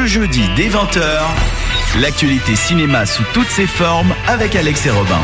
Le jeudi dès 20h, l'actualité cinéma sous toutes ses formes avec Alex et Robin.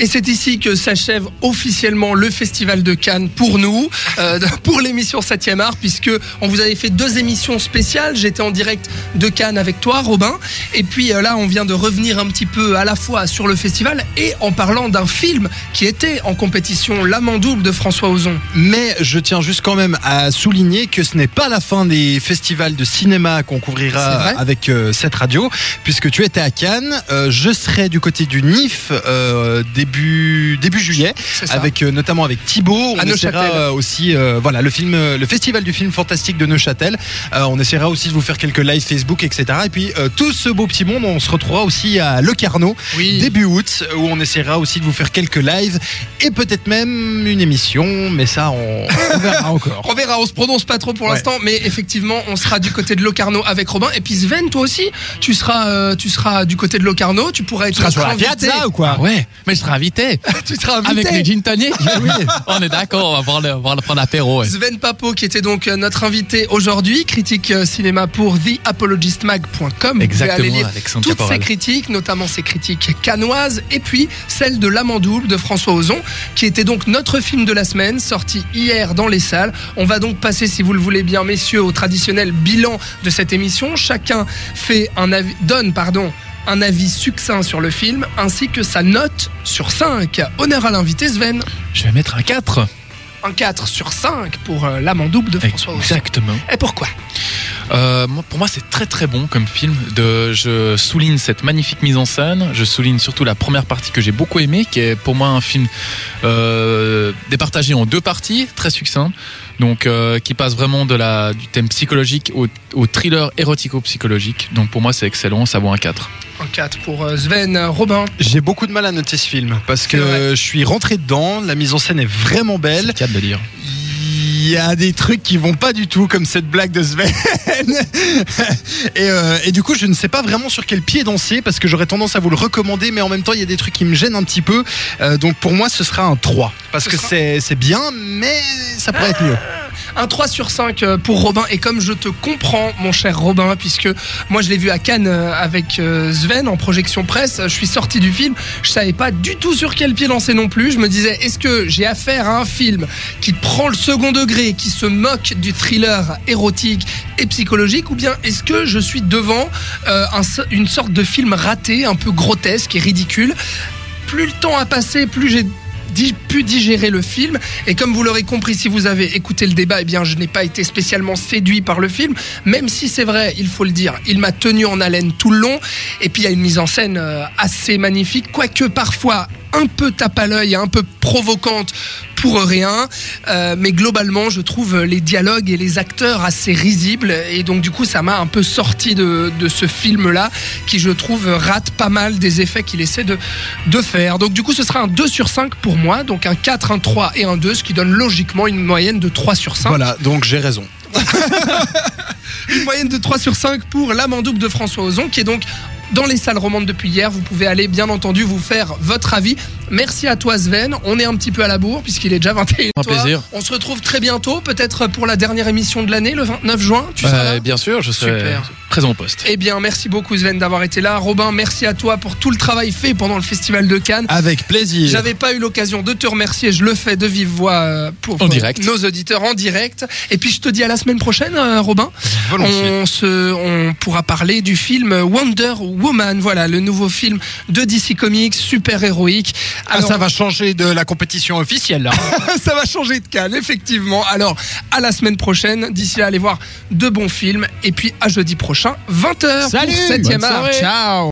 Et c'est ici que s'achève officiellement le Festival de Cannes pour nous, euh, pour l'émission 7e art, puisque on vous avait fait deux émissions spéciales. J'étais en direct de Cannes avec toi, Robin. Et puis euh, là, on vient de revenir un petit peu à la fois sur le festival et en parlant d'un film qui était en compétition, L'Amant double de François Ozon. Mais je tiens juste quand même à souligner que ce n'est pas la fin des festivals de cinéma qu'on couvrira avec euh, cette radio, puisque tu étais à Cannes. Je serai du côté du NIF euh, début, début juillet, avec euh, notamment avec Thibaut. On À essaiera Neuchâtel. euh, aussi, euh, voilà, le film, le festival du film fantastique de Neuchâtel. On essaiera aussi de vous faire quelques lives Facebook, etc. Et puis tout ce beau petit monde, on se retrouvera aussi à Le Carnot Oui. début août, où on essaiera aussi de vous faire quelques lives et peut-être même une émission, mais ça on, on verra encore. On verra, on se prononce pas trop pour Ouais. l'instant, mais effectivement, on sera du côté de Locarno avec Robin. Et puis Sven, toi aussi, tu seras, euh, tu seras du côté de Locarno. Tu pourras être Tu seras sur la piazza ou quoi Ah ouais, mais je serai invité. Tu seras invité. Avec les gin tonic. On est d'accord, on va voir le, voir le prendre apéro. ouais. Sven Papo, qui était donc euh, notre invité aujourd'hui, critique euh, cinéma pour theapologistmag.com. Vous Exactement, aller lire Alexandre toutes Caporal. ses critiques, notamment ses critiques canoises, et puis celle de L'Amant double de François Ozon, qui était donc notre film de la semaine, sorti hier dans les salles. On va donc passer, si vous le voulez bien, messieurs, au traditionnel bilan de cette émission. Chacun fait un avis, donne, pardon, un avis succinct sur le film, ainsi que sa note sur 5. Honneur à l'invité Sven. Je vais mettre un 4. Un 4 sur 5 pour euh, L'Amant double de François. Exactement. Et pourquoi? Euh, pour moi, c'est très très bon comme film. De, je souligne cette magnifique mise en scène. Je souligne surtout la première partie que j'ai beaucoup aimée, qui est pour moi un film euh, départagé en deux parties, très succinct. Donc, euh, qui passe vraiment de la, du thème psychologique au, au thriller érotico-psychologique. Donc, pour moi, c'est excellent. Ça vaut un 4. Un 4 pour euh, Sven. Robin J'ai beaucoup de mal à noter ce film parce C'est vrai. que je suis rentré dedans, la mise en scène est vraiment belle. 4 de dire. Il y a des trucs qui vont pas du tout, comme cette blague de Sven. et, euh, et du coup, je ne sais pas vraiment sur quel pied danser parce que j'aurais tendance à vous le recommander, mais en même temps, il y a des trucs qui me gênent un petit peu. Euh, donc pour moi, ce sera un 3 parce Ce que sera- c'est c'est bien, mais ça pourrait être mieux. Un 3 sur 5 euh, pour Robin. Et comme je te comprends, mon cher Robin, puisque moi je l'ai vu à Cannes euh, avec euh, Sven en projection presse, je suis sorti du film, je savais pas du tout sur quel pied lancer non plus. Je me disais, est-ce que j'ai affaire à un film qui prend le second degré, qui se moque du thriller érotique et psychologique, ou bien est-ce que je suis devant une sorte de film raté, un peu grotesque et ridicule? Plus le temps a passé, plus j'ai pu digérer le film. Et comme vous l'aurez compris, si vous avez écouté le débat, eh bien, je n'ai pas été spécialement séduit par le film. Même si c'est vrai, il faut le dire, il m'a tenu en haleine tout le long. Et puis, il y a une mise en scène euh, assez magnifique, quoique parfois un peu tape à l'œil, un peu provocante pour rien. Euh, mais globalement, je trouve les dialogues et les acteurs assez risibles. Et donc, du coup, ça m'a un peu sorti de, de ce film-là, qui, je trouve, rate pas mal des effets qu'il essaie de, de faire. Donc, du coup, ce sera un 2 sur 5 pour moi. Donc, un 4, un 3 et un 2, ce qui donne logiquement une moyenne de 3 sur 5. Voilà, donc j'ai raison. Une moyenne de 3 sur 5 pour L'Amant double de François Ozon, qui est donc dans les salles romandes depuis hier. Vous pouvez aller, bien entendu, vous faire votre avis. Merci à toi, Sven. On est un petit peu à la bourre, puisqu'il est déjà 21 Un plaisir. On se retrouve très bientôt, peut-être pour la dernière émission de l'année, le 29 juin. Tu seras là Euh, bien sûr, je serai Super. présent au poste. Eh bien, merci beaucoup, Sven, d'avoir été là. Robin, merci à toi pour tout le travail fait pendant le Festival de Cannes. Avec plaisir. J'avais pas eu l'occasion de te remercier, je le fais de vive voix euh, pour, direct. nos auditeurs en direct. Et puis je te dis à la semaine prochaine, euh, Robin. Volontiers. On, se, on pourra parler du film Wonder Woman, voilà, le nouveau film de DC Comics, super héroïque. Ah, ça va changer de la compétition officielle là. ça va changer de Cannes, effectivement. Alors, à la semaine prochaine. D'ici là, allez voir de bons films. Et puis à jeudi prochain, 20h Salut, pour 7 bonne art. Ciao